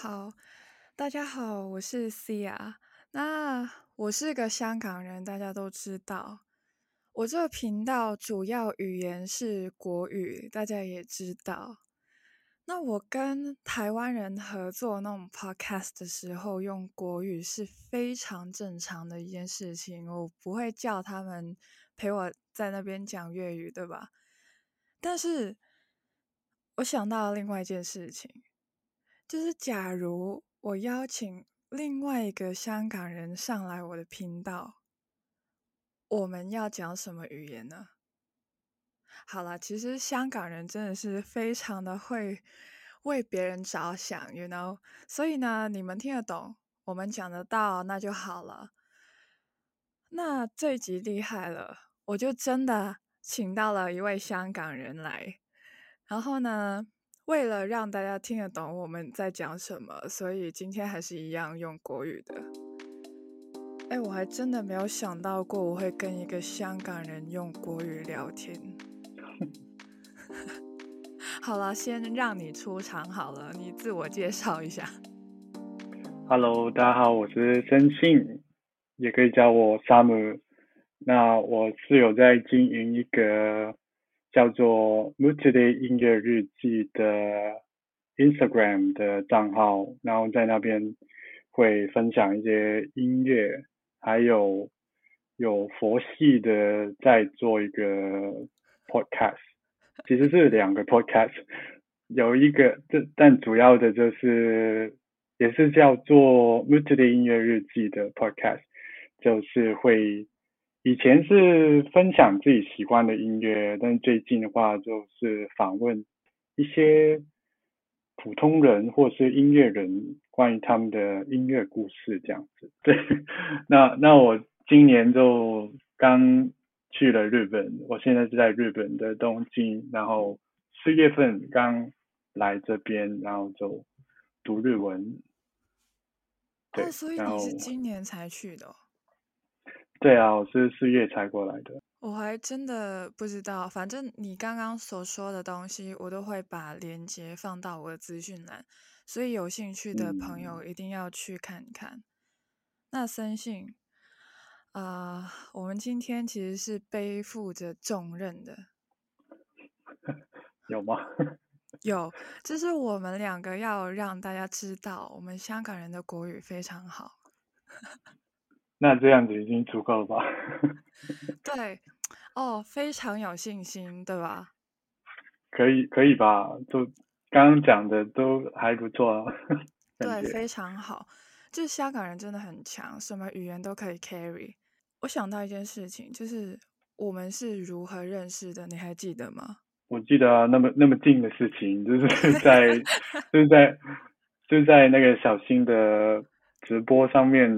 好，大家好，我是 Cia。那我是个香港人，大家都知道。我这个频道主要语言是国语，大家也知道。那我跟台湾人合作那种 podcast 的时候，用国语是非常正常的一件事情。我不会叫他们陪我在那边讲粤语，对吧？但是我想到另外一件事情。就是假如我邀请另外一个香港人上来我的频道，我们要讲什么语言呢？好了，其实香港人真的是非常的会为别人着想，you know，所以呢，你们听得懂，我们讲得到，那就好了。那这一集厉害了，我就真的请到了一位香港人来，然后呢？为了让大家听得懂我们在讲什么，所以今天还是一样用国语的。哎，我还真的没有想到过我会跟一个香港人用国语聊天。好了，先让你出场好了，你自我介绍一下。Hello，大家好，我是申信，也可以叫我 Summer。那我是有在经营一个。叫做 Mutoday 音乐日记的 Instagram 的账号，然后在那边会分享一些音乐，还有有佛系的在做一个 podcast，其实是两个 podcast，有一个这但主要的就是也是叫做 Mutoday 音乐日记的 podcast，就是会。以前是分享自己喜欢的音乐，但最近的话就是访问一些普通人或是音乐人，关于他们的音乐故事这样子。对，那那我今年就刚去了日本，我现在是在日本的东京，然后四月份刚来这边，然后就读日文。对，所以你是今年才去的。对啊，我是四月才过来的。我还真的不知道，反正你刚刚所说的东西，我都会把链接放到我的资讯栏，所以有兴趣的朋友一定要去看看。那森信，啊，我们今天其实是背负着重任的。有吗？有，就是我们两个要让大家知道，我们香港人的国语非常好。那这样子已经足够了吧？对，哦，非常有信心，对吧？可以，可以吧？就刚刚讲的都还不错啊。对，非常好。就是香港人真的很强，什么语言都可以 carry。我想到一件事情，就是我们是如何认识的，你还记得吗？我记得啊，那么那么近的事情，就是 在就是在就是在那个小新的直播上面。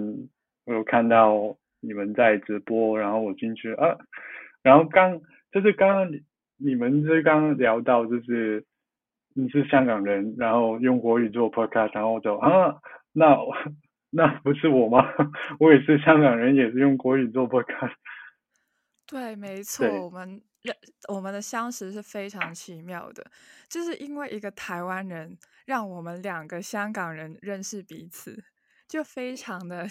我有看到你们在直播，然后我进去啊，然后刚就是刚刚你们是刚刚聊到就是你是香港人，然后用国语做 podcast，然后我就啊，那那不是我吗？我也是香港人，也是用国语做 podcast。对，没错，我们认我们的相识是非常奇妙的，就是因为一个台湾人让我们两个香港人认识彼此，就非常的。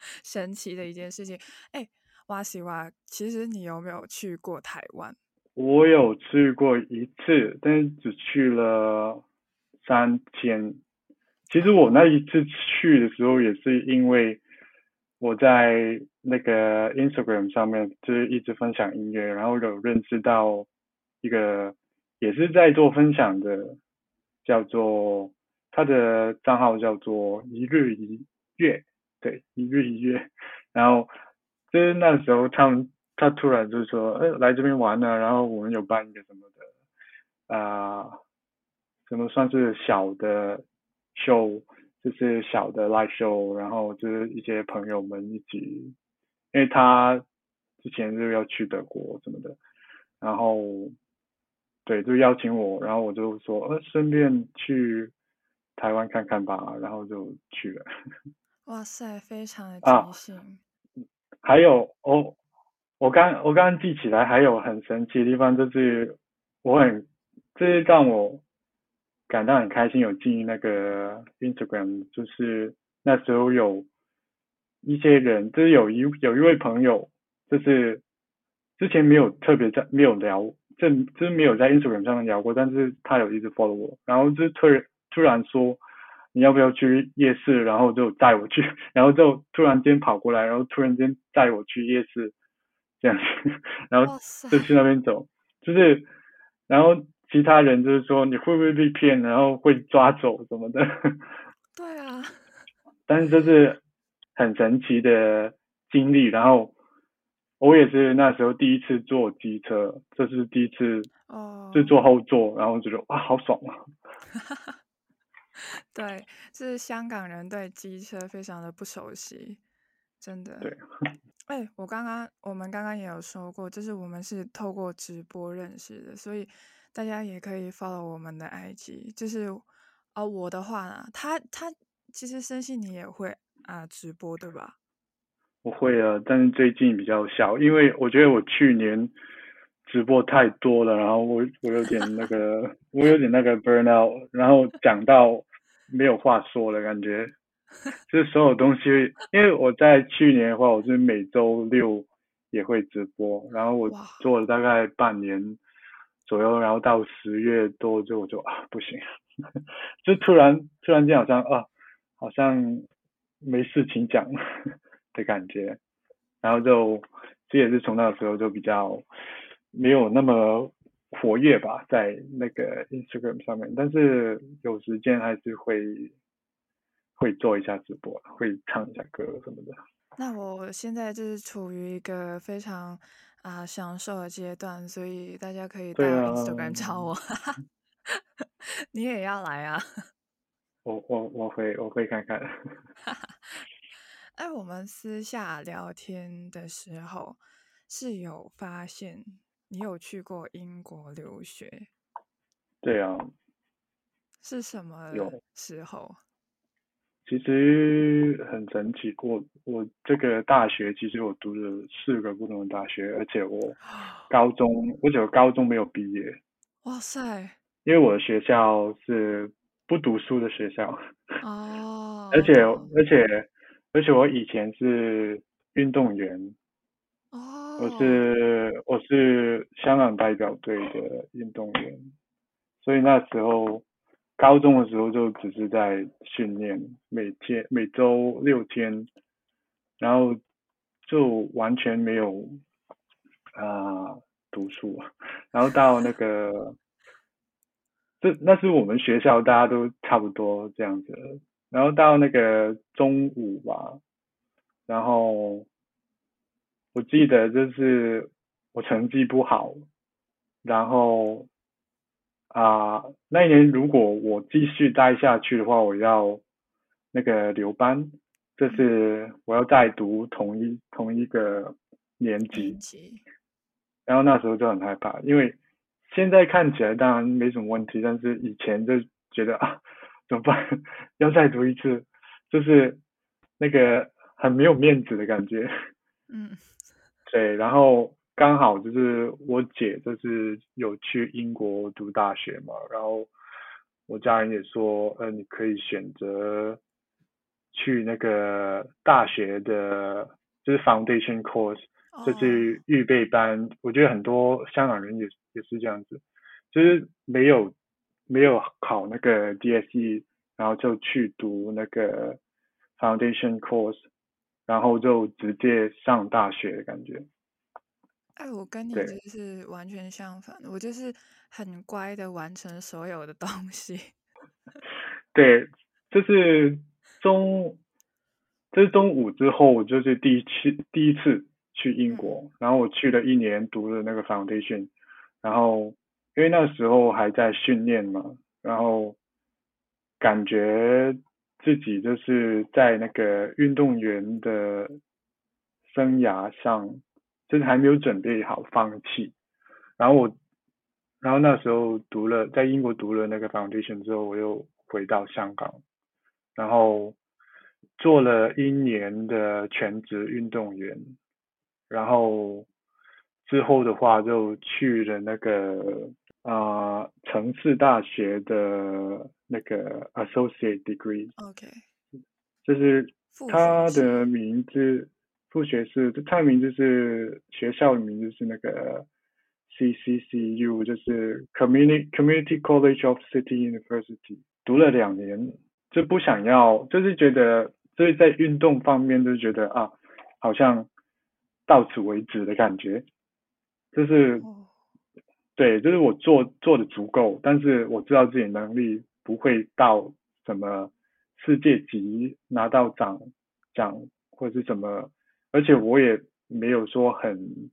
神奇的一件事情，哎，哇西哇，其实你有没有去过台湾？我有去过一次，但是只去了三天。其实我那一次去的时候，也是因为我在那个 Instagram 上面就是一直分享音乐，然后有认识到一个也是在做分享的，叫做他的账号叫做一日一月。对，一日一月，然后就是那时候他们他突然就说，哎，来这边玩呢，然后我们有办一个什么的，啊，什么算是小的 show，就是小的 live show，然后就是一些朋友们一起，因为他之前就要去德国什么的，然后对，就邀请我，然后我就说，呃，顺便去台湾看看吧，然后就去了。哇塞，非常的即兴。还有，我我刚我刚刚记起来，还有很神奇的地方，就是我很，这是让我感到很开心，有经营那个 Instagram，就是那时候有一些人，就是有一有一位朋友，就是之前没有特别在没有聊，就就是没有在 Instagram 上面聊过，但是他有一直 follow 我，然后就突然突然说你要不要去夜市，然后就带我去，然后就突然间跑过来，然后突然间带我去夜市这样子，然后就去那边走，就是然后。其他人就是说你会不会被骗，然后会抓走什么的。对啊。但是这是很神奇的经历，然后我也是那时候第一次坐机车，这是第一次哦，就坐后座，然后觉得哇好爽啊。对，是香港人对机车非常的不熟悉，真的。对。哎，我刚刚我们刚刚也有说过，就是我们是透过直播认识的，所以。大家也可以 follow 我们的 IG，就是啊，我的话呢，他他其实深信你也会啊直播对吧？我会啊，但是最近比较少，因为我觉得我去年直播太多了，然后我我有点那个，我有点那个 burn out，然后讲到没有话说了感觉，就是所有东西，因为我在去年的话，我是每周六也会直播，然后我做了大概半年。左右，然后到十月多就我就啊不行，就突然突然间好像啊好像没事情讲的感觉，然后就这也是从那个时候就比较没有那么活跃吧，在那个 Instagram 上面，但是有时间还是会会做一下直播，会唱一下歌什么的。那我现在就是处于一个非常。啊，享受的阶段，所以大家可以到 Instagram 找我，你也要来啊？我我我会我会看看。哎，我们私下聊天的时候是有发现你有去过英国留学？对啊。是什么时候？其实很神奇，我我这个大学其实我读了四个不同的大学，而且我 高中我只有高中没有毕业。哇塞！因为我的学校是不读书的学校。哦。而且而且而且我以前是运动员。哦。我是我是香港代表队的运动员，所以那时候。高中的时候就只是在训练，每天每周六天，然后就完全没有啊读书，然后到那个，这那是我们学校大家都差不多这样子，然后到那个中午吧，然后我记得就是我成绩不好，然后。啊，那一年如果我继续待下去的话，我要那个留班，就是我要再读同一同一个年级。然后那时候就很害怕，因为现在看起来当然没什么问题，但是以前就觉得 啊，怎么办？要再读一次，就是那个很没有面子的感觉。嗯。对，然后。刚好就是我姐就是有去英国读大学嘛，然后我家人也说，呃，你可以选择去那个大学的，就是 foundation course，就是预备班。我觉得很多香港人也也是这样子，就是没有没有考那个 DSE，然后就去读那个 foundation course，然后就直接上大学的感觉。哎，我跟你就是完全相反，我就是很乖的完成所有的东西。对，就是中，这是中午之后，就是第一次第一次去英国，然后我去了一年，读了那个 foundation，然后因为那时候还在训练嘛，然后感觉自己就是在那个运动员的生涯上。就是还没有准备好放弃，然后我，然后那时候读了在英国读了那个 foundation 之后，我又回到香港，然后做了一年的全职运动员，然后之后的话就去了那个啊、城市大学的那个 associate degree，OK，就是副学它士的名字副学士，他的名字是学校的名字是那个 CCCU，就是 Community Community College of City University，读了两年，就不想要，就是觉得就是在运动方面就觉得啊，好像到此为止的感觉，就是哦，对，就是我做做的足够，但是我知道自己能力不会到什么世界级拿到奖奖或者是什么，而且我也没有说很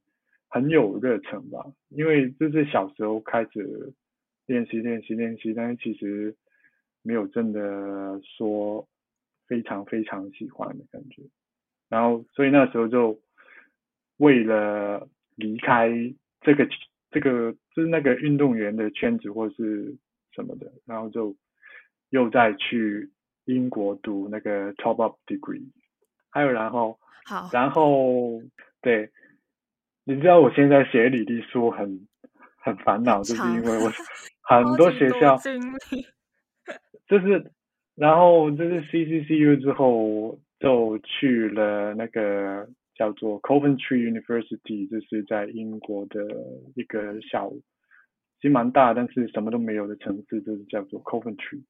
很有热忱吧，因为就是小时候开始练习练习练习，但是其实没有真的说非常非常喜欢的感觉，然后所以那时候就为了离开这个这个就是那个运动员的圈子或是什么的，然后就又再去英国读那个 top up degree，还有然后好，然后对，你知道我现在写履历书很很烦恼，就是因为我很多学校 就是，然后就是 CCCU 之后就去了那个叫做 Coventry University，就是在英国的一个小，其实蛮大，但是什么都没有的城市，就是叫做 Coventry。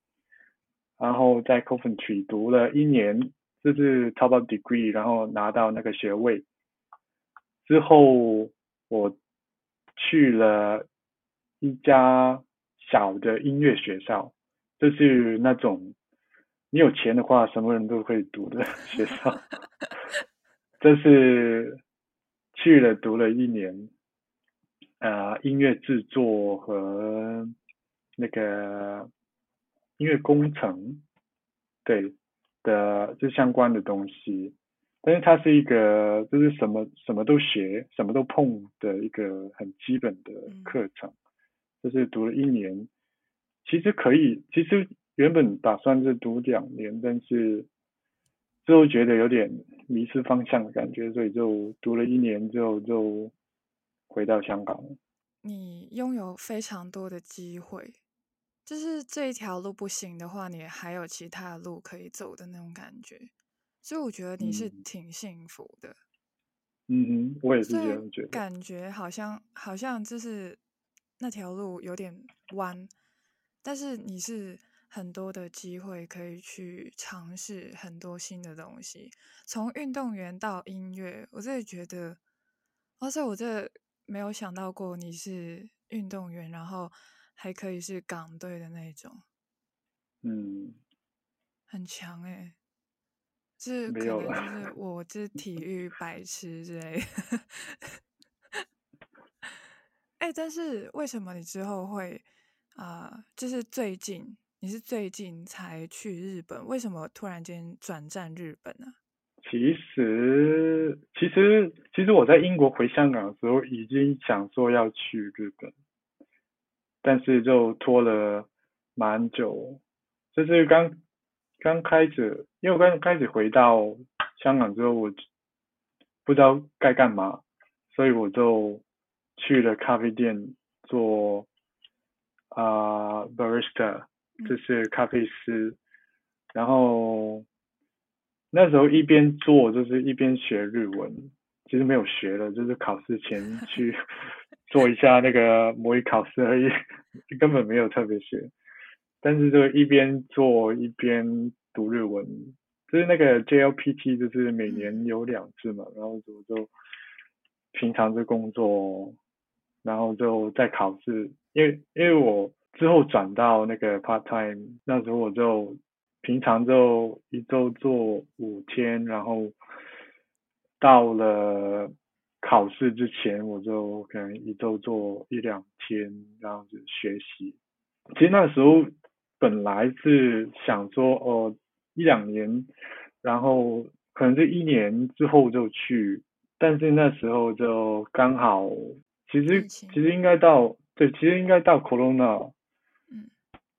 然后在 Coventry 读了一年，就是 top up degree，然后拿到那个学位。之后我去了一家小的音乐学校，就是那种你有钱的话，什么人都会读的 学校。就是去了读了一年，呃，音乐制作和那个音乐工程，对的，就相关的东西。但是它是一个就是什么什么都学、什么都碰的一个很基本的嗯。课程，就是读了一年，其实可以，其实原本打算是读两年，但是最后觉得有点迷失方向的感觉，所以就读了一年之后就回到香港。你拥有非常多的机会，就是这一条路不行的话，你还有其他的路可以走的那种感觉。所以我觉得你是嗯挺幸福的，嗯哼，我也是这样觉得。感觉好像好像就是那条路有点弯，但是你是很多的机会可以去尝试很多新的东西，从运动员到音乐，我真的觉得，而且我这没有想到过你是运动员，然后还可以是港队的那种，嗯，很强诶、这可能就 是。我这体育白痴之类的。哎、但是为什么你之后会啊、呃就是最近你是最近才去日本，为什么突然间转战日本呢、其实，其实，其实我在英国回香港的时候，已经想说要去日本，但是就拖了蛮久。就是刚刚开始，因为我刚开始回到香港之后，我不知道该干嘛，所以我就去了咖啡店做啊、barista，就嗯是咖啡师，然后那时候一边做就是一边学日文，其实没有学了，就是考试前 去做一下那个模拟考试而已，根本没有特别学。但是就一边做一边读日文，就是那个 JLPT，就是每年有两次嘛，然后我就平常就工作，然后就在考试，因为因为我之后转到那个 part time，那时候我就平常就一周做五天，然后到了考试之前，我就可能一周做一两天，然后就学习。其实那时候本来是想说，哦，一两年，然后可能这一年之后就去，但是那时候就刚好，其实其实应该到对，其实应该到 Corona 嗯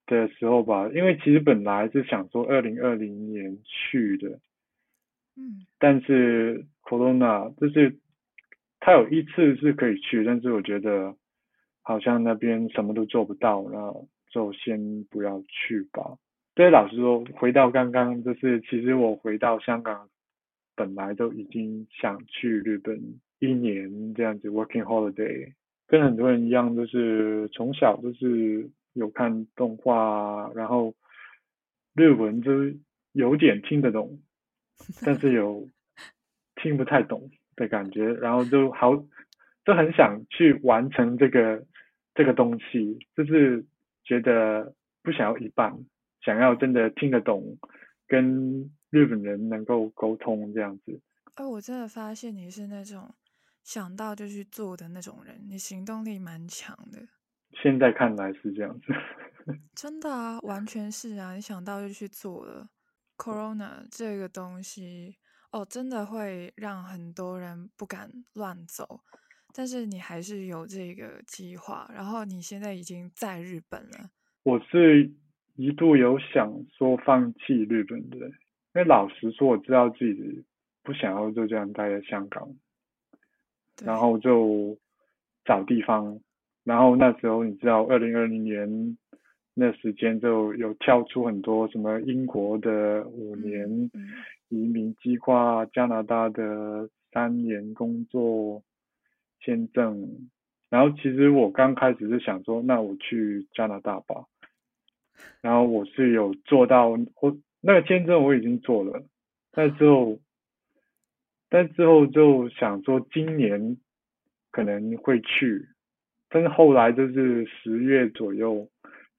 的时候吧，因为其实本来是想说二零二零年去的，嗯但是 Corona 就是他有一次是可以去，但是我觉得好像那边什么都做不到，那就先不要去吧。对，老实说，回到刚刚，就是其实我回到香港，本来都已经想去日本一年这样子 working holiday，跟很多人一样，就是从小就是有看动画，然后日文就有点听得懂，但是有 听不太懂的感觉，然后就好，就很想去完成这个这个东西，就是觉得不想要一半。想要真的听得懂，跟日本人能够沟通这样子。哎，我真的发现你是那种想到就去做的那种人，你行动力蛮强的。现在看来是这样子。真的啊，完全是啊，你想到就去做了。Corona 这个东西，哦，真的会让很多人不敢乱走，但是你还是有这个计划，然后你现在已经在日本了。我是。一度有想说放弃日本的，因为老实说，我知道自己不想要就这样待在香港，然后就找地方，然后那时候你知道，二零二零年那时间就有跳出很多什么英国的五年移民计划、加拿大的三年工作签证，然后其实我刚开始是想说，那我去加拿大吧。然后我是有做到，我那个签证我已经做了，但之后，但之后就想说今年可能会去，但是后来就是十月左右，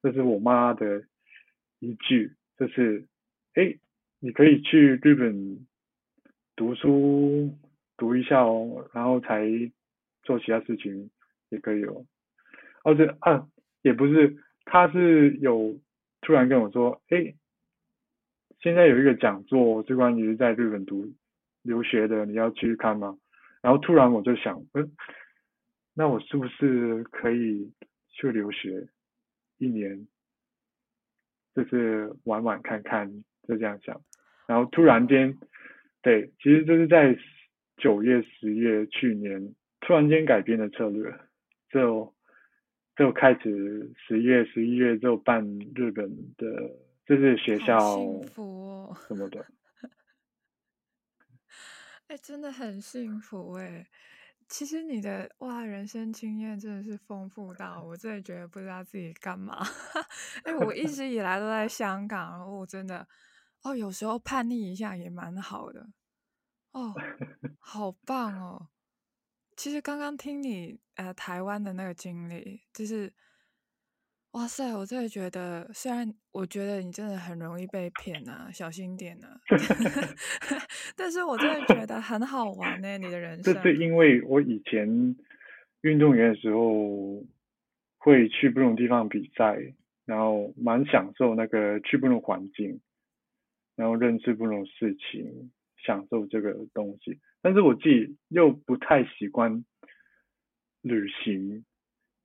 这是我妈的一句，就是哎，你可以去日本读书读一下哦，然后才做其他事情也可以哦，哦这啊也不是，他是有。突然跟我说：“哎，现在有一个讲座是关于在日本读留学的，你要去看吗？”然后突然我就想，嗯，那我是不是可以去留学一年，就是玩玩看看，就这样想。然后突然间，对，其实就是在九月、十月去年，突然间改变了策略，就。就开始十月、十一月就办日本的，就是学校什么的。哎，真的很幸福哎！其实你的哇，人生经验真的是丰富到我真的觉得不知道自己干嘛。哎，我一直以来都在香港，然后我真的哦，有时候叛逆一下也蛮好的哦，好棒哦！其实刚刚听你呃台湾的那个经历，就是哇塞，我真的觉得，虽然我觉得你真的很容易被骗啊，小心点啊 但是我真的觉得很好玩呢，你的人生。这是因为我以前运动员的时候会去不同地方比赛，然后蛮享受那个去不同环境，然后认识不同事情。享受这个东西，但是我自己又不太习惯旅行，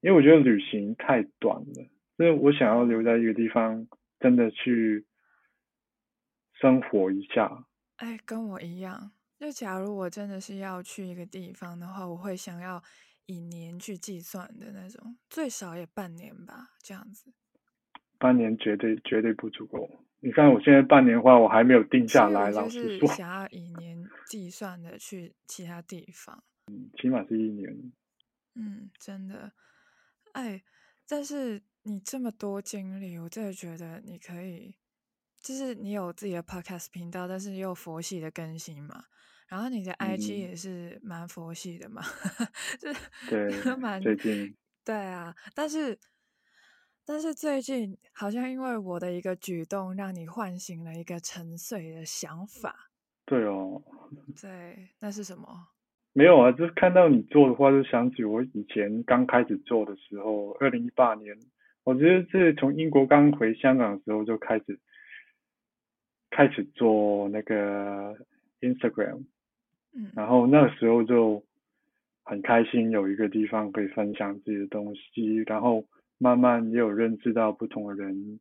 因为我觉得旅行太短了，所以我想要留在一个地方，真的去生活一下。哎，跟我一样。就假如我真的是要去一个地方的话，我会想要以年去计算的那种，最少也半年吧，这样子。半年绝对绝对不足够。你看，我现在半年的话我还没有定下来，老实说。想要以年计算的去其他地方，嗯，起码是一年。嗯，真的，哎，但是你这么多经历，我真的觉得你可以，就是你有自己的 podcast 频道，但是又佛系的更新嘛，然后你的 IG 也是蛮佛系的嘛，就对，蛮最近，对啊，但是。但是最近好像因为我的一个举动，让你唤醒了一个沉睡的想法。对哦。对，那是什么？没有啊，就是看到你做的话，就想起我以前刚开始做的时候，二零一八年，我觉得是从英国刚回香港的时候就开始开始做那个 Instagram，嗯，然后那时候就很开心有一个地方可以分享自己的东西，然后。慢慢也有认识到不同的人，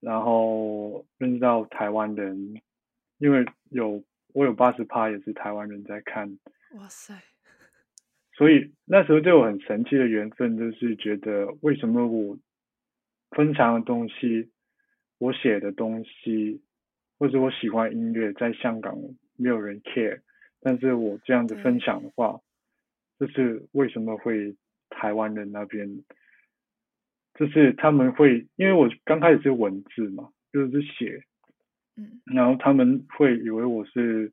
然后认识到台湾人，因为有我有八十趴也是台湾人在看，哇塞！所以那时候就有很神奇的缘分，就是觉得为什么我分享的东西，我写的东西，或者我喜欢音乐，在香港没有人 care，但是我这样子分享的话，就是为什么会台湾人那边，就是他们会，因为我刚开始是文字嘛，就是写，嗯，然后他们会以为我是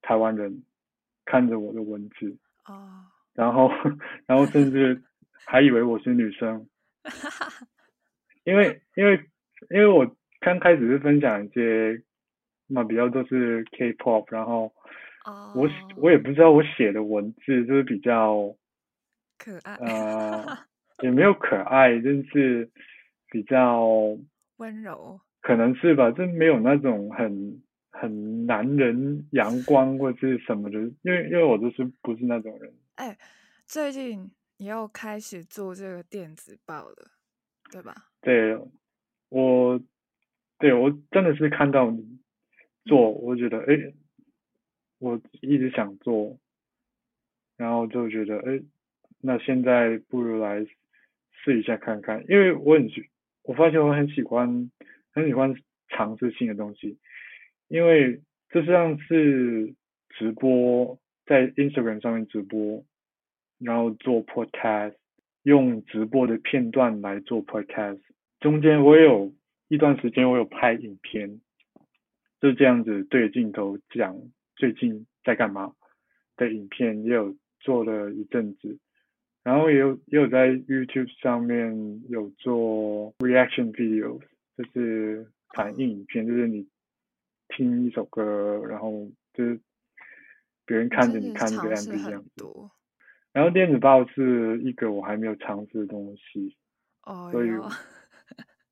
台湾人，看着我的文字。哦，然后，然后甚至还以为我是女生，因为因为因为我刚开始是分享一些，那比较都是 K-pop，然后我我也不知道我写的文字就是比较可爱，呃，也没有可爱，就是比较温柔，可能是吧，就没有那种很。很男人阳光或者是什么的，因为因为我就是不是那种人。哎，最近你又开始做这个电子报了，对吧？对，我对我真的是看到你做，我觉得哎，我一直想做，然后就觉得哎，那现在不如来试一下看看，因为我很喜，我发现我很喜欢很喜欢尝试新的东西。因为这像是直播，在 Instagram 上面直播，然后做 podcast，用直播的片段来做 podcast。中间我有一段时间我有拍影片，就这样子对着镜头讲最近在干嘛的影片，也有做了一阵子，然后也有也有在 YouTube 上面有做 reaction videos，就是反应影片，就是你。听一首歌，然后就是别人看着你看一个样子这样子。然后电子报是一个我还没有尝试的东西，哦，所以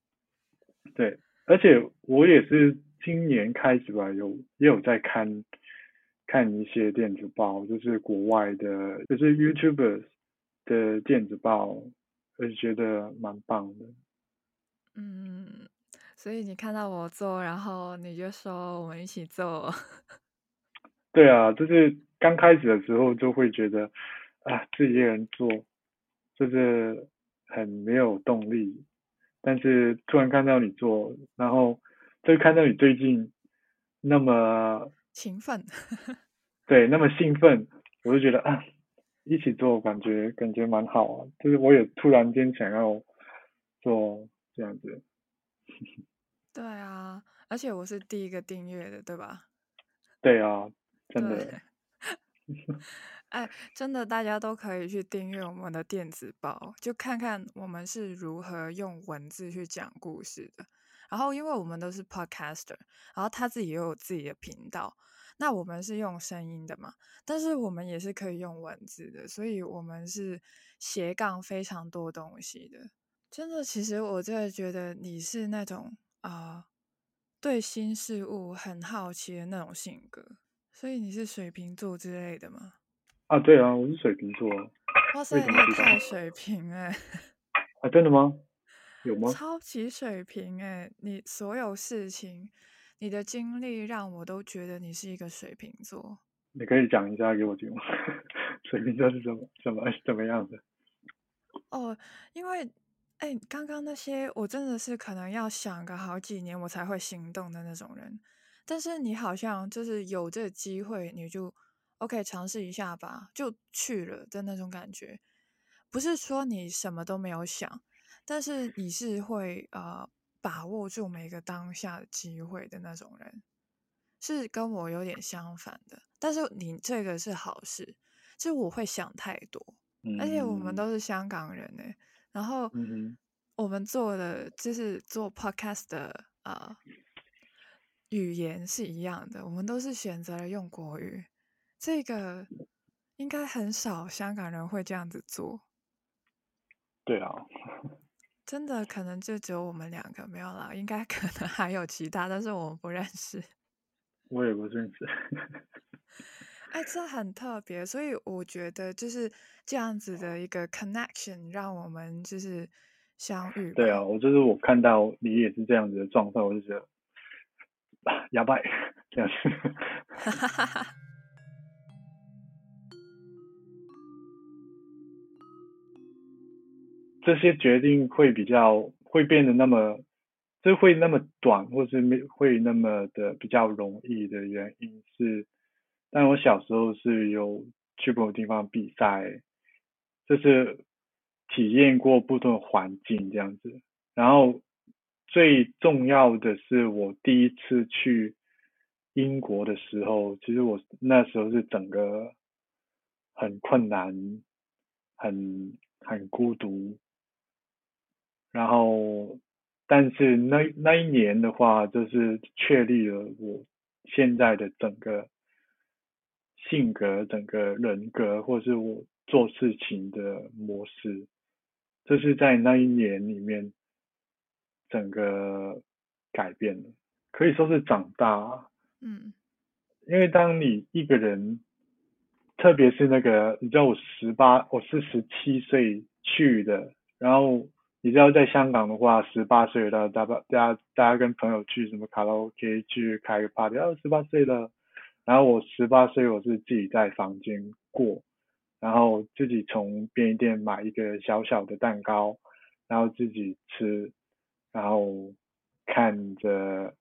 对，而且我也是今年开始吧，有也有在看看一些电子报，就是国外的，就是 YouTubers 的电子报，我觉得蛮棒的。嗯。所以你看到我做，然后你就说我们一起做。对啊，就是刚开始的时候就会觉得啊，自己一个人做就是很没有动力。但是突然看到你做，然后就看到你最近那么勤奋，对，那么兴奋，我就觉得啊，一起做感觉感觉蛮好啊。就是我也突然间想要做这样子。对啊，而且我是第一个订阅的，对吧？对啊，真的。哎，真的，大家都可以去订阅我们的电子报，就看看我们是如何用文字去讲故事的。然后，因为我们都是 podcaster，然后他自己也有自己的频道，那我们是用声音的嘛，但是我们也是可以用文字的，所以我们是斜杠非常多东西的。真的，其实我真的觉得你是那种。啊，对新事物很好奇的那种性格，所以你是水瓶座之类的吗？啊，对啊，我是水瓶座。哇塞，你太水瓶哎！啊，真的吗？有 吗？超级水瓶哎！你所有事情，你的经历让我都觉得你是一个水瓶座。你可以讲一下给我听吗？水瓶座是怎么怎么怎么样的？哦，因为。哎，刚刚那些我真的是可能要想个好几年我才会行动的那种人，但是你好像就是有这个机会，你就 OK 尝试一下吧，就去了的那种感觉。不是说你什么都没有想，但是你是会呃把握住每个当下的机会的那种人，是跟我有点相反的。但是你这个是好事，就我会想太多，而且我们都是香港人呢。然后，我们做的就是做 podcast 的啊，语言是一样的，我们都是选择了用国语。这个应该很少香港人会这样子做。对啊，真的可能就只有我们两个没有了，应该可能还有其他，但是我们不认识。我也不认识。哎，这很特别，所以我觉得就是这样子的一个 connection，让我们就是相遇。对啊，我就是我看到你也是这样子的状态，我就觉得啊，哑巴这样子。这些决定会比较会变得那么，就会那么短，或是没会那么的比较容易的原因是，但我小时候是有去不同地方比赛，就是体验过不同的环境这样子，然后最重要的是我第一次去英国的时候，其实我那时候是整个很困难，很很孤独。然后，但是那那一年的话，就是确立了我现在的整个性格、整个人格，或是我做事情的模式，这是在那一年里面整个改变了，可以说是长大。嗯，因为当你一个人，特别是那个，你知道我十八，我是十七岁去的，然后。你知道在香港的话，十八岁了，大家大家大家跟朋友去什么卡拉 OK 去开个 party，啊，十八岁了。然后我十八岁，我是自己在房间过，然后自己从便利店买一个小小的蛋糕，然后自己吃，然后看着，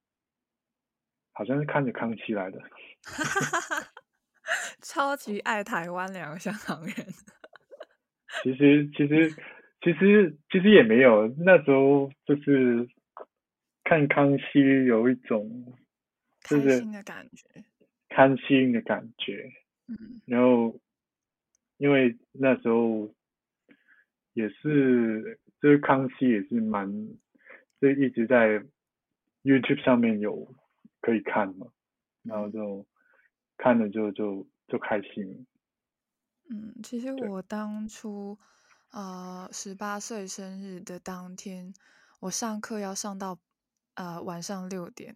好像是看着康熙来的。超级爱台湾两个香港人。其 实其实。其实其实也没有，那时候就是看康熙有一种开心的感觉，开心的感觉。嗯。然后因为那时候也是，就是康熙也是蛮，就一直在 YouTube 上面有可以看嘛，然后就看了就就就开心。嗯，其实我当初。呃，十八岁生日的当天，我上课要上到呃晚上六点，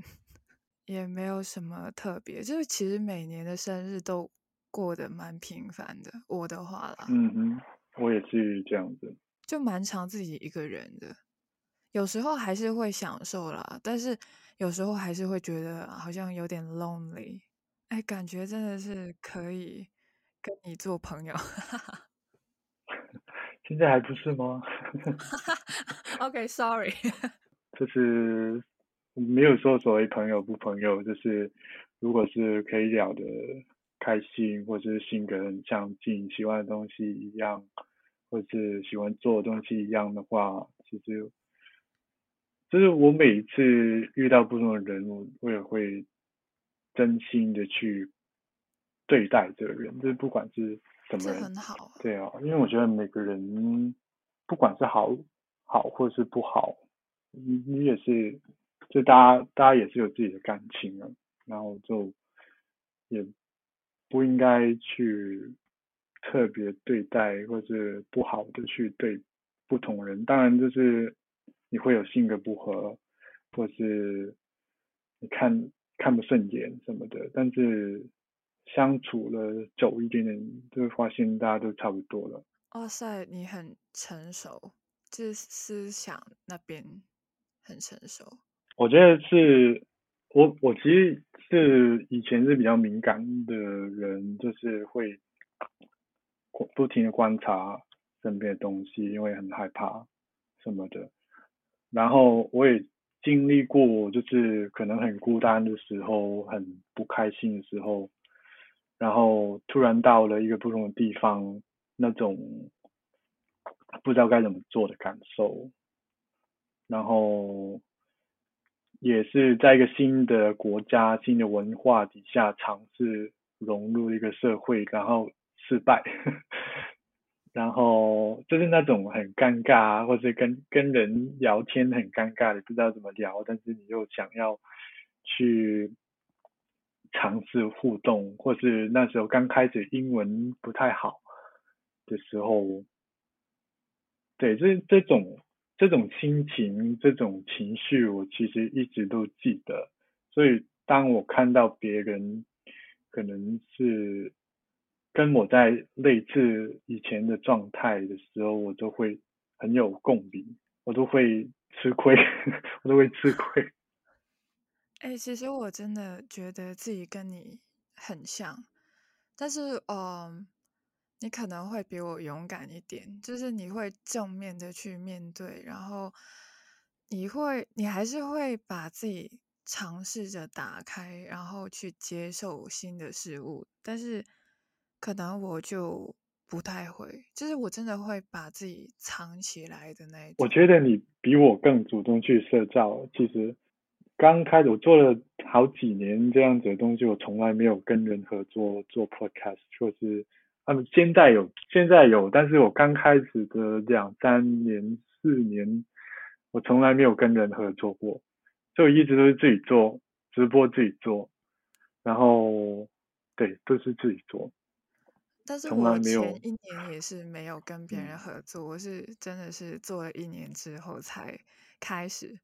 也没有什么特别，就是其实每年的生日都过得蛮平凡的。我的话啦，嗯哼，我也是这样子，就蛮常自己一个人的，有时候还是会享受啦，但是有时候还是会觉得好像有点 lonely，哎，感觉真的是可以跟你做朋友。现在还不是吗？OK，Sorry，就是没有说所谓朋友不朋友，就是如果是可以聊的开心，或者是性格很相近，喜欢的东西一样，或者是喜欢做的东西一样的话，其实就是我每一次遇到不同的人，我我也会真心的去对待这个人，就是不管是。这很好。对啊，因为我觉得每个人，不管是好，好或是不好，你你也是，就大家大家也是有自己的感情啊，然后就也不应该去特别对待或者不好的去对不同人。当然就是你会有性格不合，或是你看看不顺眼什么的，但是。相处了久一点点，就会发现大家都差不多了。哇塞，你很成熟，就是思想那边很成熟。我觉得是，我我其实是以前是比较敏感的人，就是会不停的观察身边的东西，因为很害怕什么的。然后我也经历过，就是可能很孤单的时候，很不开心的时候。然后突然到了一个不同的地方，那种不知道该怎么做的感受，然后也是在一个新的国家、新的文化底下尝试融入一个社会，然后失败，然后就是那种很尴尬，或者跟跟人聊天很尴尬，你不知道怎么聊，但是你又想要去。尝试互动，或是那时候刚开始英文不太好的时候，对，这这种这种心情、这种情绪，我其实一直都记得。所以当我看到别人可能是跟我在类似以前的状态的时候，我都会很有共鸣，我都会吃亏，我都会吃亏。哎，其实我真的觉得自己跟你很像，但是，嗯，你可能会比我勇敢一点，就是你会正面的去面对，然后你会，你还是会把自己尝试着打开，然后去接受新的事物。但是可能我就不太会，就是我真的会把自己藏起来的那一种。我觉得你比我更主动去社交。其实刚开始我做了好几年这样子的东西，我从来没有跟人合作做 podcast，或是。他们现在有，现在有，但是我刚开始的两三年、四年，我从来没有跟人合作过，就一直都是自己做直播，自己做，然后对，都是自己做。但是我前一年也是没有跟别人合作，我是真的是做了一年之后才开始。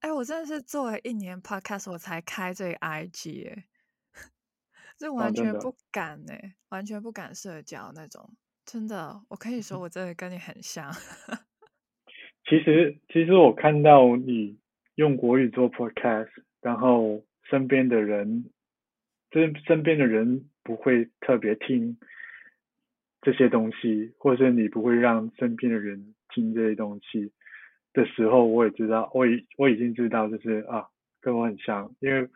哎，我真的是做了一年 podcast，我才开这个 IG 哎。这完全不敢呢，完全不敢社交那种，真的，我可以说我真的跟你很像。其实，其实我看到你用国语做 podcast，然后身边的人，就是身边的人不会特别听这些东西，或者是你不会让身边的人听这些东西的时候，我也知道，我已我已经知道，就是啊，跟我很像，因为。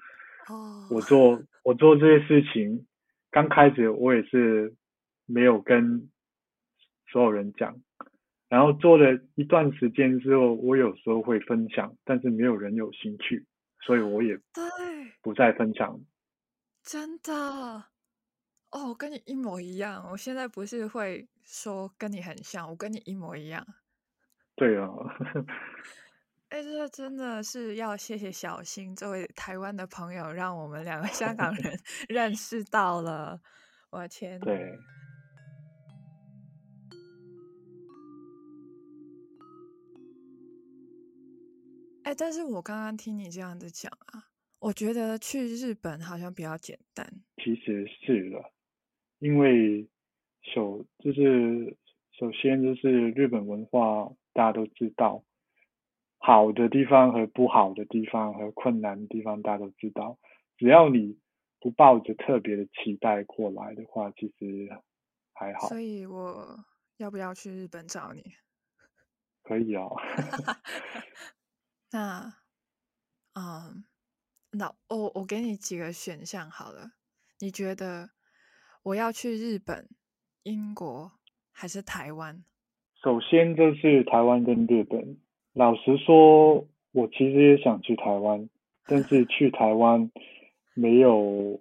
我做我做这些事情，刚开始我也是没有跟所有人讲，然后做了一段时间之后，我有时候会分享，但是没有人有兴趣，所以我也对不再分享。真的哦，我跟你一模一样。我现在不是会说跟你很像，我跟你一模一样。对啊。哎，这真的是要谢谢小新这位台湾的朋友，让我们两个香港人 认识到了。我的天！对。哎，但是我刚刚听你这样子讲啊，我觉得去日本好像比较简单。其实是的，因为首就是首先就是日本文化大家都知道。好的地方和不好的地方和困难的地方，大家都知道。只要你不抱着特别的期待过来的话，其实还好。所以我要不要去日本找你？可以哦。那，嗯，那我我给你几个选项好了。你觉得我要去日本、英国还是台湾？首先就是台湾跟日本。老实说，我其实也想去台湾，但是去台湾没有，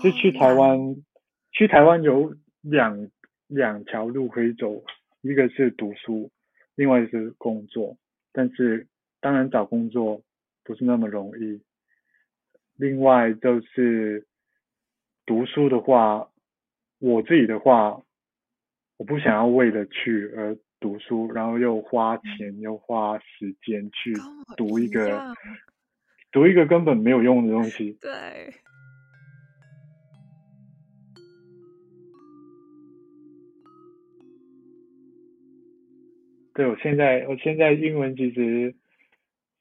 就去台湾，去台湾有两两条路可以走，一个是读书，另外是工作。但是当然找工作不是那么容易。另外就是读书的话，我自己的话，我不想要为了去而。读书，然后又花钱又花时间去读一个读一个根本没有用的东西。对，对我现在我现在英文其实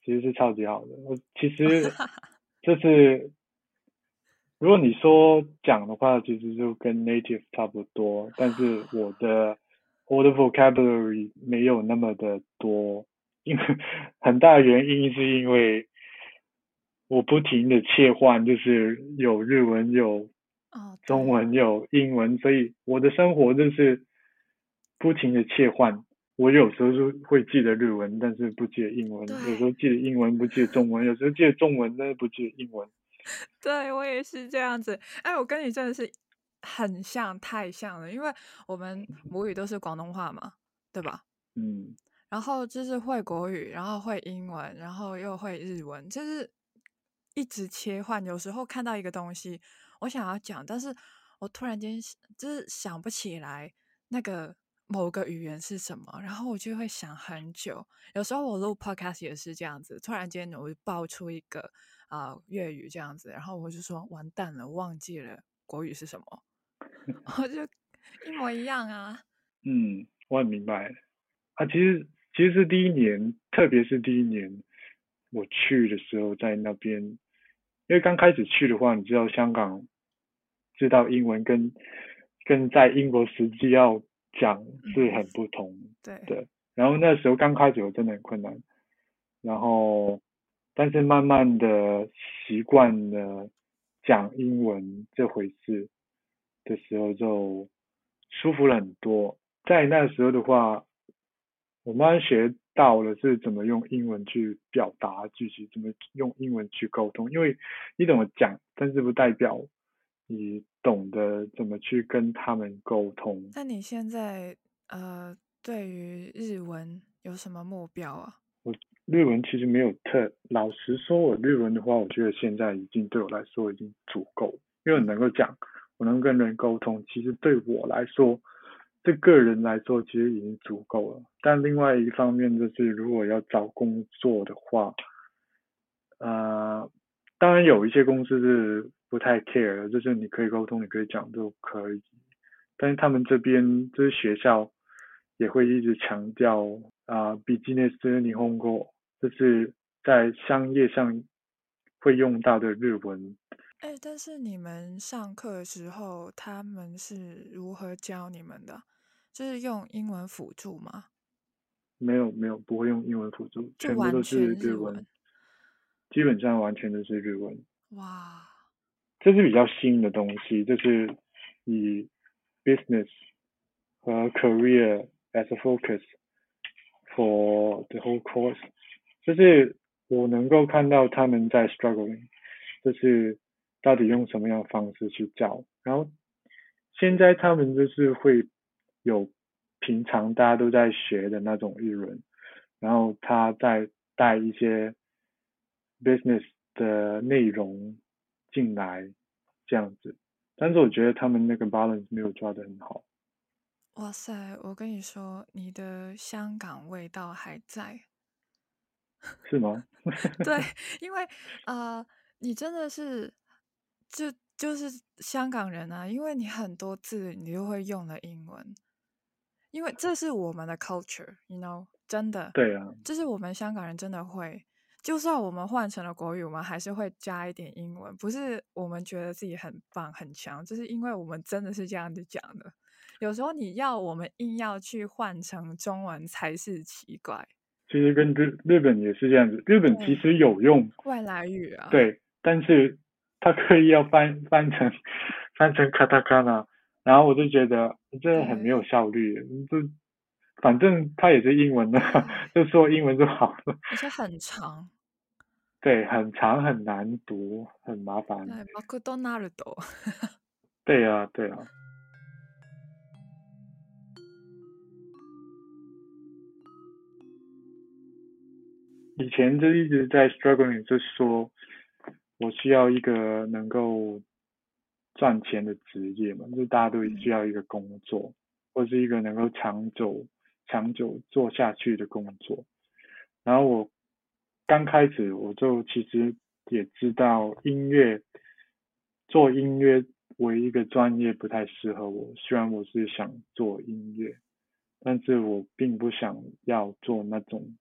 其实是超级好的。我其实 就是如果你说讲的话，其实就跟 native 差不多，但是我的。我的 vocabulary 没有那么的多，因为很大原因是因为我不停的切换，就是有日文有中文有英文，所以我的生活就是不停的切换。我有时候是会记得日文，但是不记得英文；有时候记得英文，不记得中文；有时候记得中文，但是不记得英文。对我也是这样子。哎，我跟你真的是。很像，太像了，因为我们母语都是广东话嘛，对吧？嗯。然后就是会国语，然后会英文，然后又会日文，就是一直切换。有时候看到一个东西，我想要讲，但是我突然间就是想不起来那个某个语言是什么，然后我就会想很久。有时候我录 podcast 也是这样子，突然间我爆出一个啊粤语这样子，然后我就说完蛋了，忘记了国语是什么。我就一模一样啊。嗯，我很明白。啊，其实其实是第一年，特别是第一年我去的时候，在那边，因为刚开始去的话，你知道香港知道英文跟跟在英国实际要讲是很不同。对对，然后那时候刚开始我真的很困难，然后但是慢慢的习惯了讲英文这回事的时候就舒服了很多。在那时候的话，我慢慢学到了是怎么用英文去表达句子，怎么用英文去沟通。因为你怎么讲，但是不代表你懂得怎么去跟他们沟通。那你现在呃，对于日文有什么目标啊？我日文其实没有特，老实说，我日文的话，我觉得现在已经对我来说已经足够，因为我能够讲，我能跟人沟通，其实对我来说。对个人来说，其实已经足够了。但另外一方面就是，如果要找工作的话，呃，当然有一些公司是不太 care，就是你可以沟通，你可以讲都可以。但是他们这边就是学校也会一直强调啊，business 日本語，就是在商业上会用到的日文。哎，但是你们上课的时候，他们是如何教你们的？就是用英文辅助吗？没有没有，不会用英文辅助，全部都是日文。基本上完全都是日文。哇，这是比较新的东西，就是以 business 和 career as a focus for the whole course。就是我能够看到他们在 struggling，就是到底用什么样的方式去教。然后现在他们就是会。有平常大家都在学的那种日文，然后他再带一些 business 的内容进来，这样子。但是我觉得他们那个 balance 没有抓得很好。哇塞，我跟你说，你的香港味道还在。是吗？对，因为呃，你真的是就就是香港人啊，因为你很多字你就会用了英文。因为这是我们的 culture，you know，真的。对啊。这是我们香港人真的会，就算我们换成了国语，我们还是会加一点英文。不是我们觉得自己很棒很强，就是因为我们真的是这样子讲的。有时候你要我们硬要去换成中文才是奇怪。其实跟日日本也是这样子，日本其实有用外来语啊。对，但是他刻意要翻翻成 翻成卡塔卡纳。然后我就觉得这很没有效率，就反正他也是英文的，就说英文就好了。而且很长。对，很长很难读，很麻烦。麦克多纳尔多。对啊，对啊。以前就一直在 struggling，就是说我需要一个能够。赚钱的职业嘛，就是大家都需要一个工作，或是一个能够长久、长久做下去的工作。然后我刚开始我就其实也知道音乐，做音乐为一个专业不太适合我。虽然我是想做音乐，但是我并不想要做那种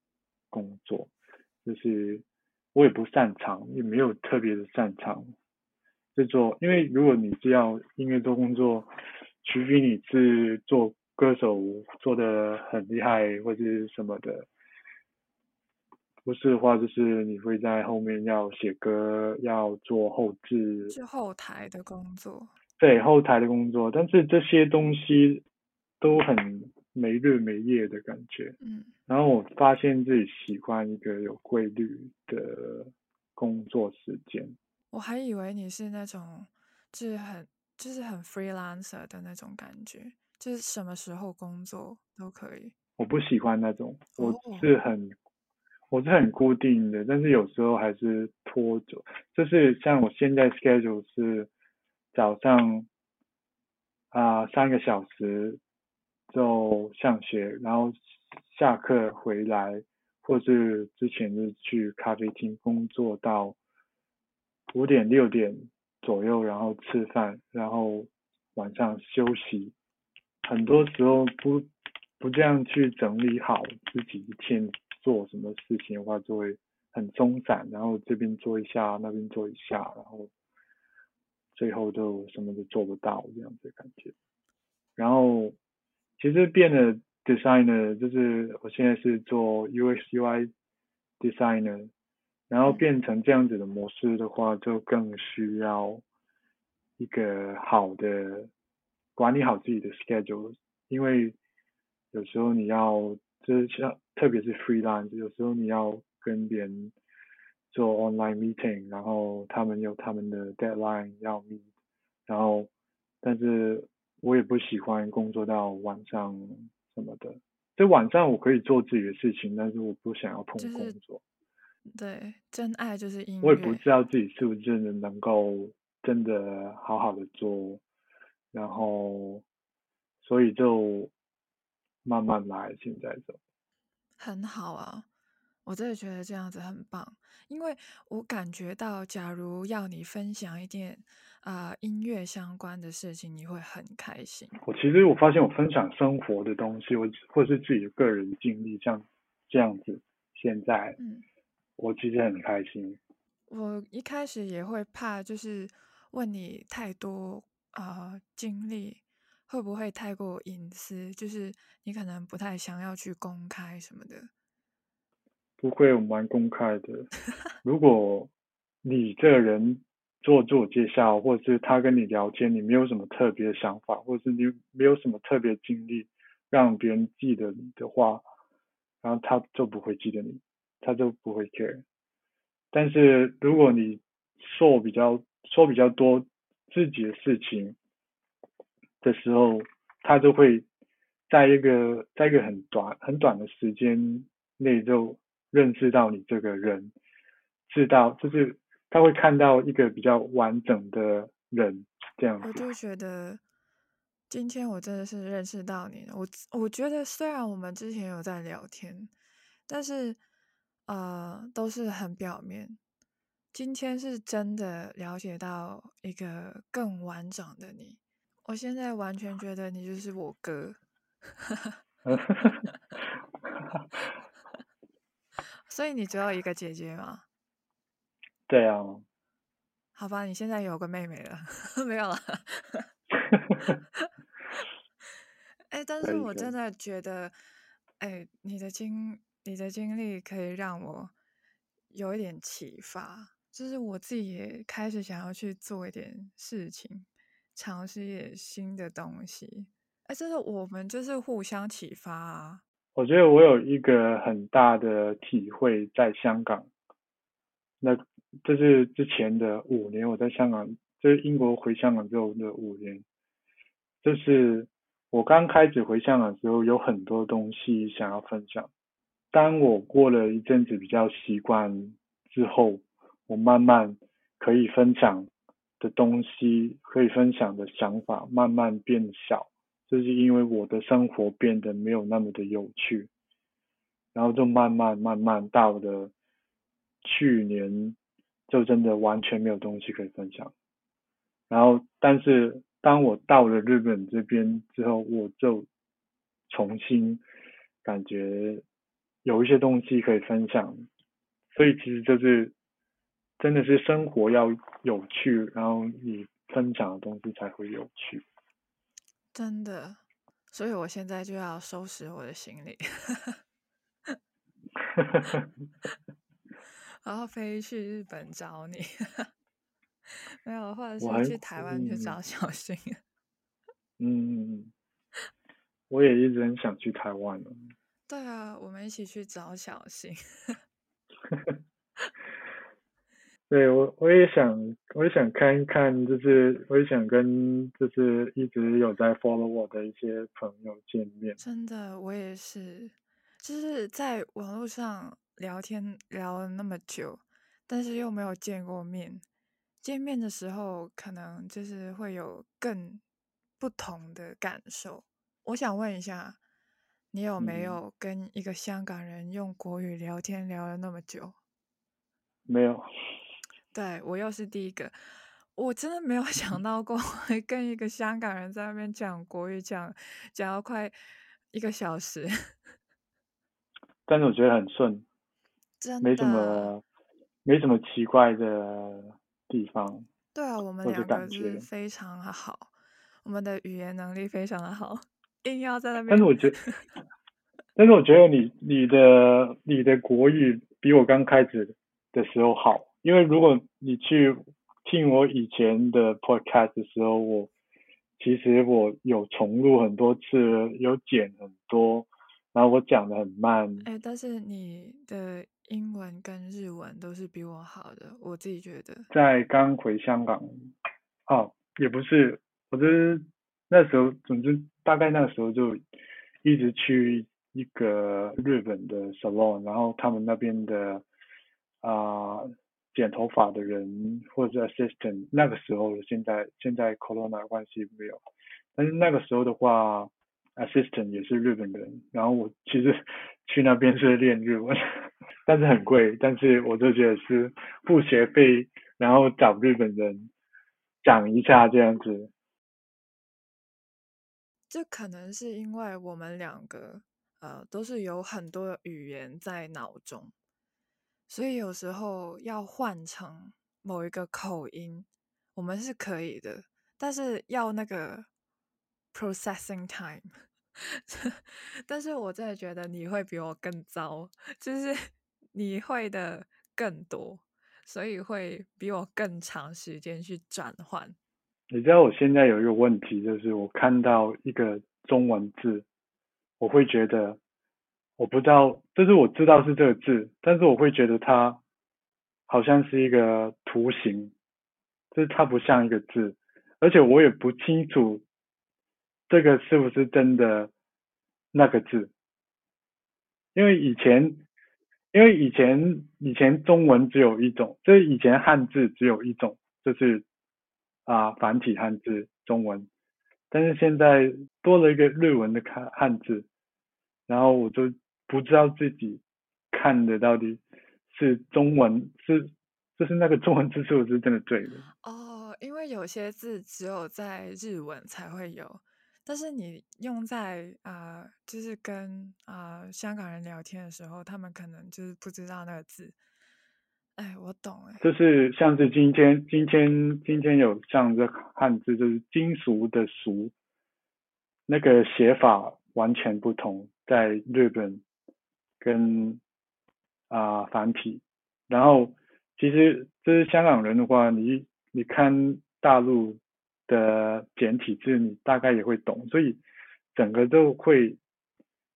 工作，就是我也不擅长，也没有特别的擅长。是做，因为如果你是要音乐做工作，除非你是做歌手做的很厉害或者什么的，不是的话就是你会在后面要写歌，要做后置，是后台的工作。对，后台的工作，但是这些东西都很没日没夜的感觉。嗯。然后我发现自己喜欢一个有规律的工作时间。我还以为你是那种，就是很就是很 freelancer 的那种感觉，就是什么时候工作都可以。我不喜欢那种，我是很我是很固定的，但是有时候还是拖着。就是像我现在 schedule 是早上啊三个小时就上学，然后下课回来，或是之前就去咖啡厅工作到。五点六点左右，然后吃饭，然后晚上休息。很多时候不不这样去整理好自己一天做什么事情的话，就会很松散，然后这边做一下，那边做一下，然后最后就什么都做不到这样子感觉。然后其实变了 designer，就是我现在是做 UX UI designer，然后变成这样子的模式的话，就更需要一个好的管理好自己的 schedule，因为有时候你要就是像特别是 freelance，有时候你要跟别人做 online meeting，然后他们有他们的 deadline 要 meet，然后但是我也不喜欢工作到晚上什么的。就晚上我可以做自己的事情，但是我不想要碰工作。对，真爱就是音乐。我也不知道自己是不是真的能够真的好好的做，然后所以就慢慢来，现在就很好啊。我真的觉得这样子很棒，因为我感觉到，假如要你分享一点啊音乐相关的事情，你会很开心。我其实我发现，我分享生活的东西，我或是自己的个人经历，像这样子，现在，嗯，我其实很开心。我一开始也会怕，就是问你太多啊经历，会不会太过隐私？就是你可能不太想要去公开什么的。不会，我蛮公开的。如果你这个人做自我介绍，或者是他跟你聊天，你没有什么特别的想法，或者是你没有什么特别经历让别人记得你的话，然后他就不会记得你，他就不会 care。但是如果你说比较说比较多自己的事情的时候，他就会在一个在一个很短很短的时间内就。认识到你这个人，知道就是他会看到一个比较完整的人这样子。我就觉得今天我真的是认识到你了。我我觉得虽然我们之前有在聊天，但是呃都是很表面。今天是真的了解到一个更完整的你。我现在完全觉得你就是我哥。所以你只有一个姐姐吗？对啊。好吧，你现在有个妹妹了，没有了。哎，但是我真的觉得，哎，你的经你的经历可以让我有一点启发，就是我自己也开始想要去做一点事情，尝试一点新的东西。哎，真的，我们就是互相启发啊。我觉得我有一个很大的体会，在香港，那这是之前的五年，我在香港，就是英国回香港之后的五年，就是我刚开始回香港的时候，有很多东西想要分享。当我过了一阵子比较习惯之后，我慢慢可以分享的东西，可以分享的想法慢慢变小。就是因为我的生活变得没有那么的有趣，然后就慢慢慢慢到了去年，就真的完全没有东西可以分享。然后，但是当我到了日本这边之后，我就重新感觉有一些东西可以分享。所以其实就是真的是生活要有趣，然后你分享的东西才会有趣。真的，所以我现在就要收拾我的行李，然后飞去日本找你，没有，或者是去台湾去找小新。嗯，我也一直很想去台湾呢。对啊，我们一起去找小新。对我，我也想，我也想看一看，就是我也想跟，就是一直有在 follow 我的一些朋友见面。真的，我也是，就是在网络上聊天聊了那么久，但是又没有见过面。见面的时候，可能就是会有更不同的感受。我想问一下，你有没有跟一个香港人用国语聊天聊了那么久？没有。对我又是第一个，我真的没有 想到过会跟一个香港人在那边讲国语，讲讲了快一个小时。但是我觉得很顺，真没什么没什么奇怪的地方。对啊，我们两个是非常的好。我们的语言能力非常的好，硬要在那边。但是我觉得，但是我觉得你你的你的国语比我刚开始的时候好，因为如果你去听我以前的 podcast 的时候，我其实我有重录很多次，有剪很多，然后我讲的很慢。哎，但是你的英文跟日文都是比我好的，我自己觉得。在刚回香港，哦，也不是，我是那时候，总之大概那个时候就一直去一个日本的 salon，然后他们那边的啊剪头发的人或者 assistant，那个时候现在现在 corona 关系没有，但是那个时候的话，assistant 也是日本人，然后我其实去那边是练日文，但是很贵，但是我就觉得是付学费，然后找日本人讲一下这样子。这可能是因为我们两个呃都是有很多语言在脑中，所以有时候要换成某一个口音，我们是可以的，但是要那个 processing time。但是我真的觉得你会比我更糟，就是 你会的更多，所以会比我更长时间去转换。你知道我现在有一个问题，就是我看到一个中文字，我会觉得我不知道，就是我知道是这个字，但是我会觉得它好像是一个图形，就是它不像一个字，而且我也不清楚这个是不是真的那个字，因为以前，因为以前以前中文只有一种，就是以前汉字只有一种，就是。啊，繁体汉字中文，但是现在多了一个日文的看汉字，然后我就不知道自己看的到底是中文是就是那个中文字是不是真的对的？哦，因为有些字只有在日文才会有，但是你用在啊，就是跟啊香港人聊天的时候，他们可能就是不知道那个字。哎，我懂哎，就是像是今天今天今天有像这汉字，就是金属的属，那个写法完全不同，在日本跟啊繁体，然后其实这是香港人的话，你你看大陆的简体字，你大概也会懂，所以整个都会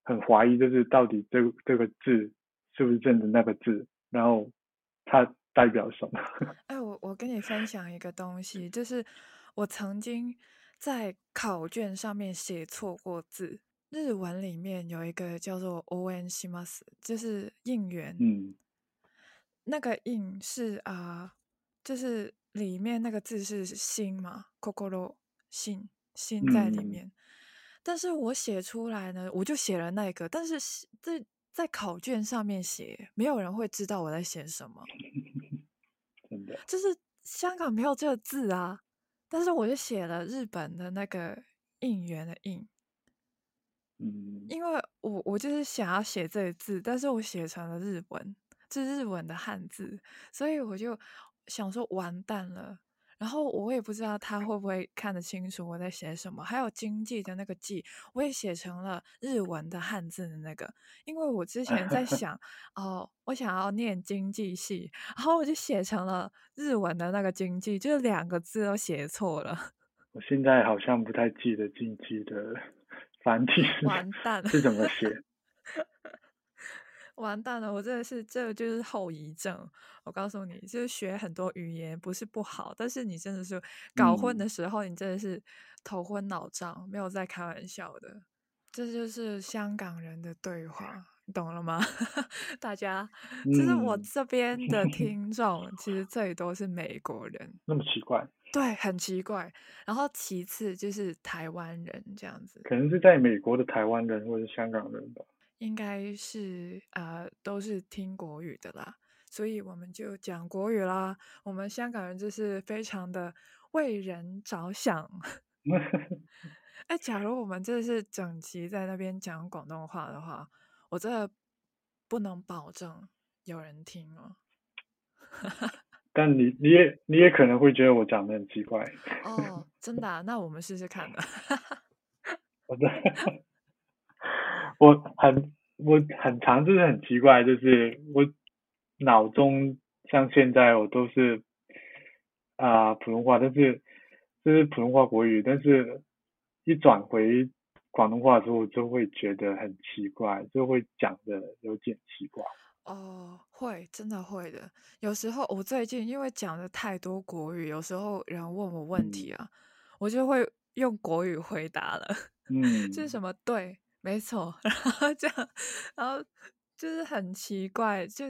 很怀疑，就是到底这这个字是不是真的那个字，然后。它代表什么？哎，我我跟你分享一个东西，就是我曾经在考卷上面写错过字。日文里面有一个叫做 “o n s i m a s 就是应援。嗯，那个“应”是啊，就是里面那个字是“心”嘛，“kokoro 心”心在里面。但是我写出来呢，我就写了那个，但是这。在考卷上面写，没有人会知道我在写什么。真的，就是香港没有这个字啊，但是我就写了日本的那个应援的应。嗯，因为我我就是想要写这个字，但是我写成了日文，是日文的汉字，所以我就想说完蛋了。然后我也不知道他会不会看得清楚我在写什么，还有经济的那个“济”，我也写成了日文的汉字的那个，因为我之前在 想，哦，我想要念经济系，然后我就写成了日文的那个经济，就是两个字都写错了。我现在好像不太记得经济的繁体完蛋是怎么写。完蛋了，我真的是，这个就是后遗症。我告诉你，就是学很多语言不是不好，但是你真的是搞混的时候，你真的是头昏脑胀，没有在开玩笑的。这就是香港人的对话，你懂了吗？大家，就是我这边的听众，其实最多是美国人。那么奇怪？对，很奇怪。然后其次就是台湾人这样子，可能是在美国的台湾人或者香港人吧。应该是呃都是听国语的啦，所以我们就讲国语啦。我们香港人就是非常的为人着想。哎，假如我们这是整集在那边讲广东话的话，我这不能保证有人听哦。但你你也你也可能会觉得我讲的很奇怪。哦，真的？那我们试试看吧。我的，我很我很常就是很奇怪，就是我脑中像现在我都是啊普通话，但是就是普通话国语，但是一转回广东话之后，就会觉得很奇怪，就会讲的有点奇怪。哦，会，真的会的。有时候我最近因为讲的太多国语，有时候人问我问题啊，我就会用国语回答了。嗯，这是什么？对，没错。然后这样，然后就是很奇怪，就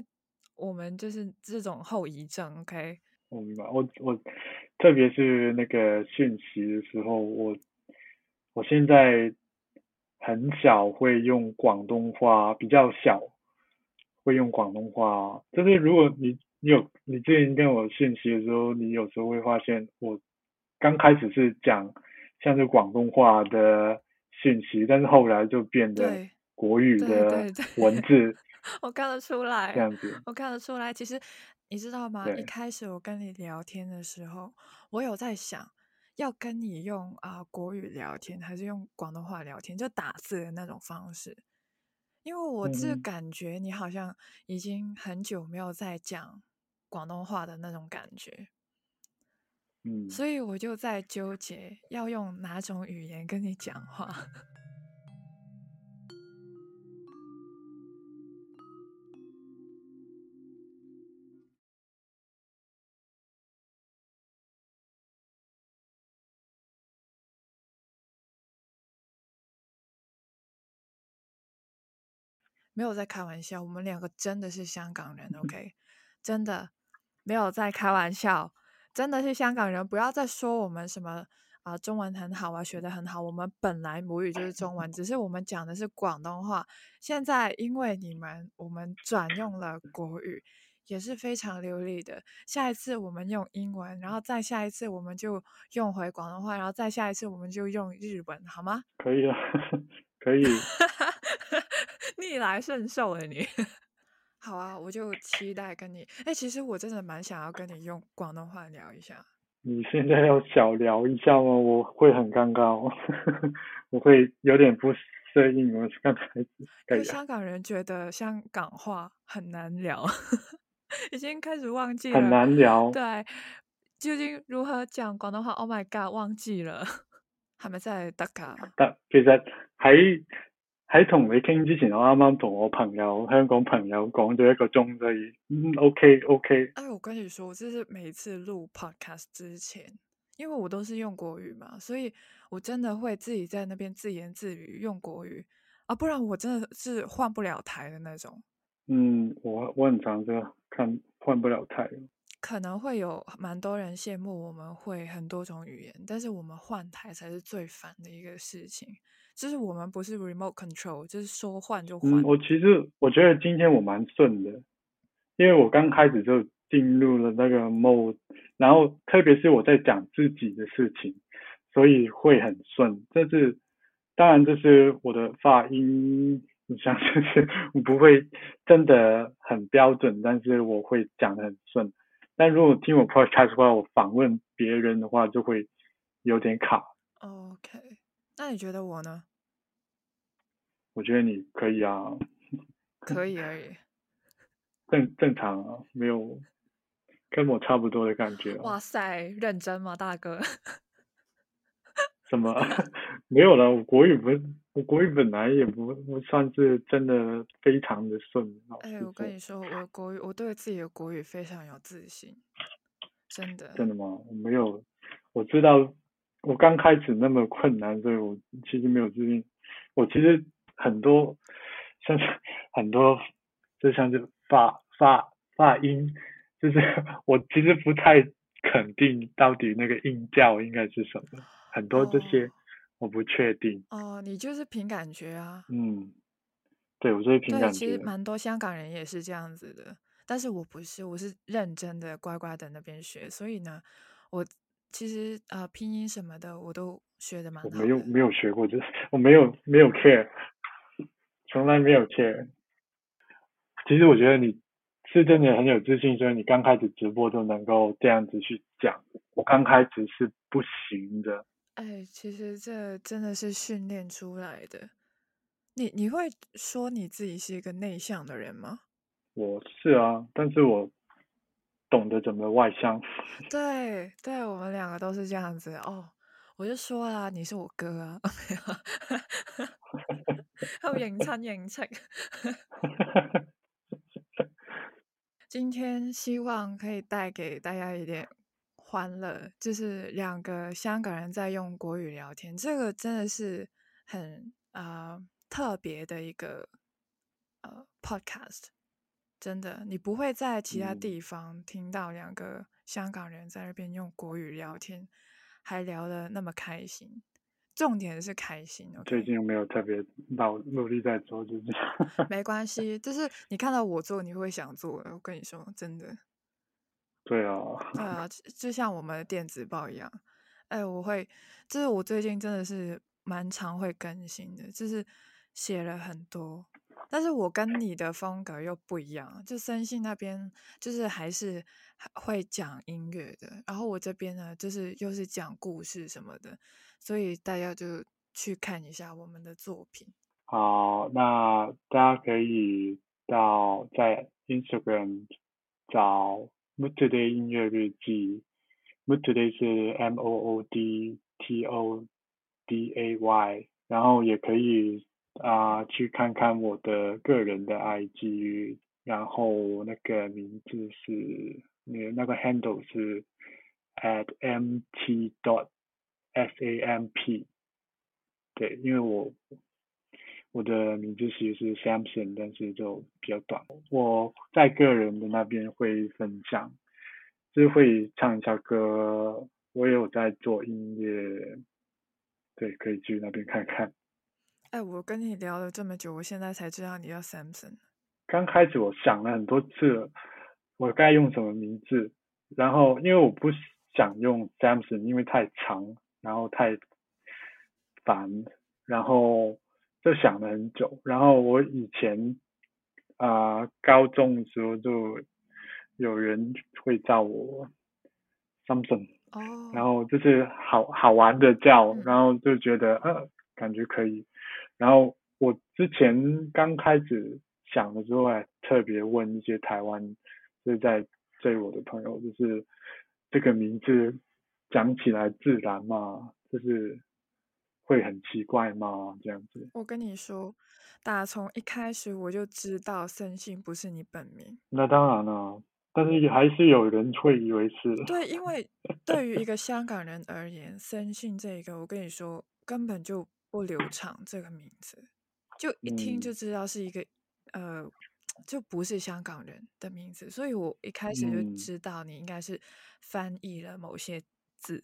我们就是这种后遗症。OK，我明白。我我特别是那个讯息的时候，我我现在很少会用广东话，比较小。会用广东话，就是如果你你有你之前跟我讯息的时候，你有时候会发现我刚开始是讲像是广东话的讯息，但是后来就变得国语的文字。我看得出来，这样子，我看得出来。其实你知道吗？一开始我跟你聊天的时候，我有在想要跟你用啊国语聊天，还是用广东话聊天，就打字的那种方式。因为我是感觉你好像已经很久没有在讲广东话的那种感觉，嗯，所以我就在纠结要用哪种语言跟你讲话。没有在开玩笑，我们两个真的是香港人，OK？真的没有在开玩笑，真的是香港人。不要再说我们什么啊，中文很好啊，学的很好。我们本来母语就是中文，只是我们讲的是广东话。现在因为你们，我们转用了国语，也是非常流利的。下一次我们用英文，然后再下一次我们就用回广东话，然后再下一次我们就用日文，好吗？可以啊，可以。逆来顺受了你，好啊，我就期待跟你。哎，其实我真的蛮想要跟你用广东话聊一下。你现在要小聊一下吗？我会很尴尬，我会有点不适应。我刚才因为香港人觉得香港话很难聊，已经开始忘记了。很难聊。对，究竟如何讲广东话？Oh my god，忘记了，还没在打卡。但其实喺。喺同你傾之前，我啱啱同我朋友香港朋友講咗一個鐘，所以嗯 OK OK。哎，我跟你说，就是每次录 podcast 之前，因为我都是用国语嘛，所以我真的会自己在那边自言自语用国语啊，不然我真的是换不了台的那种。嗯，我我很常这看换不了台。可能会有蛮多人羡慕我们会很多种语言，但是我们换台才是最烦的一个事情。就是我们不是 remote control，就是说换就换。嗯，我其实我觉得今天我蛮顺的，因为我刚开始就进入了那个 mode，然后特别是我在讲自己的事情，所以会很顺。这是当然，这是我的发音，你像就是我不会真的很标准，但是我会讲的很顺。但如果听我 podcast 的话，我访问别人的话就会有点卡。OK。那你觉得我呢？我觉得你可以啊，可以而已，正正常啊，没有跟我差不多的感觉。哇塞，认真吗，大哥？什么？没有了，我国语不，我国语本来也不不算是真的非常的顺。哎，我跟你说，我国语，我对自己的国语非常有自信，真的。真的吗？我没有，我知道。我刚开始那么困难，所以我其实没有自信。我其实很多像是很多，就像是发发发音，就是 我其实不太肯定到底那个音调应该是什么，很多这些我不确定。哦，你就是凭感觉啊。嗯，对，我就是凭感觉。其实蛮多香港人也是这样子的，但是我不是，我是认真的乖乖的那边学，所以呢，我。其实呃，拼音什么的我都学的蛮好。我没有没有学过，就是我没有没有 care，从来没有 care。其实我觉得你是真的很有自信，所以你刚开始直播就能够这样子去讲。我刚开始是不行的。哎，其实这真的是训练出来的。你你会说你自己是一个内向的人吗？我是啊，但是我懂得怎么外向。对对，我们两个都是这样子哦。我就说啦，你是我哥啊，好迎亲迎亲。今天希望可以带给大家一点欢乐，就是两个香港人在用国语聊天，这个真的是很啊特别的一个呃 podcast，真的，你不会在其他地方听到两个香港人在那边用国语聊天。还聊得那么开心，重点是开心。最近没有特别努努力在做，就是没关 系，就是你看到我做，你会想做。我跟你说，真的。对啊。对啊，就像我们的电子报一样。哎，我会，就是我最近真的是蛮常会更新的，就是写了很多。但是我跟你的风格又不一样，就三信那边就是还是会讲音乐的，然后我这边呢就是又是讲故事什么的，所以大家就去看一下我们的作品。好，那大家可以到在 Instagram 找 Mood Today 音乐日记，Mood Today 是 M O O D T O D A Y，然后也可以。啊，去看看我的个人的 IG，然后那个名字是，那那个 handle 是 at mt dot samp，对，因为我我的名字其实是 Samson，但是就比较短。我在个人的那边会分享，就是会唱一下歌，我也有在做音乐，对，可以去那边看看。哎，我跟你聊了这么久，我现在才知道你叫 Samson。刚开始我想了很多次，我该用什么名字，然后因为我不想用 Samson，因为太长，然后太烦，然后就想了很久。然后我以前啊，高中的时候就有人会叫我 Samson，哦，然后就是好好玩的叫，然后就觉得呃，感觉可以。然后我之前刚开始想的时候，还特别问一些台湾就是在追我的朋友，就是这个名字讲起来自然嘛？就是会很奇怪吗？这样子？我跟你说，打从一开始我就知道森信不是你本名。那当然了，但是还是有人会以为是。对，因为对于一个香港人而言，森信这个，我跟你说，根本就。不流畅这个名字，就一听就知道是一个呃，就不是香港人的名字，所以我一开始就知道你应该是翻译了某些字，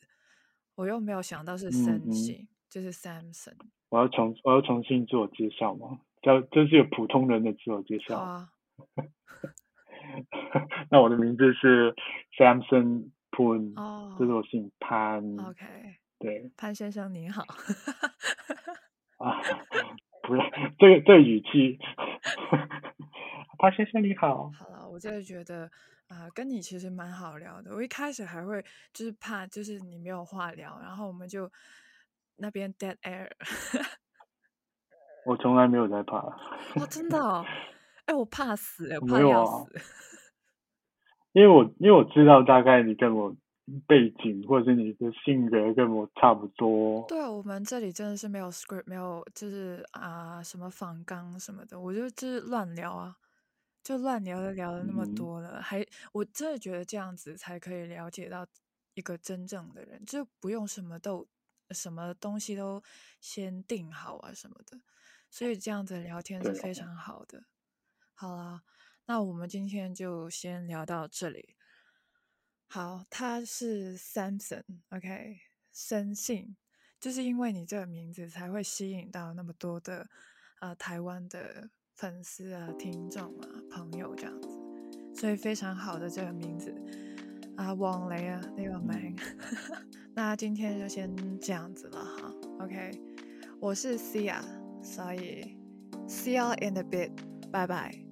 我又没有想到是森信，就是 Samson。我要重我要重新自我介绍吗？叫这是有普通人的自我介绍啊。那我的名字是 Samson Poon，哦，就是我姓潘。OK，对，潘先生您好。啊，不是这个这语气，潘先生你好。好了，我真的觉得啊，跟你其实蛮好聊的。我一开始还会就是怕，就是你没有话聊，然后我们就那边 dead air。我从来没有在怕。哦，真的？哎，我怕死，我怕要死。因为我因为我知道大概你跟我。背景或者是你的性格跟我差不多。对，我们这里真的是没有 script，没有就是啊什么仿纲什么的，我就就是乱聊啊，就乱聊的聊了那么多了，还我真的觉得这样子才可以了解到一个真正的人，就不用什么都什么东西都先定好啊什么的，所以这样子聊天是非常好的。好啦，那我们今天就先聊到这里。好，他是 Samson，OK，深信，就是因为你这个名字才会吸引到那么多的呃台湾的粉丝啊、听众啊、朋友这样子，所以非常好的这个名字啊，王雷啊那个名。那今天就先这样子了哈，OK，我是 Cia，所以 See you in a bit，拜拜。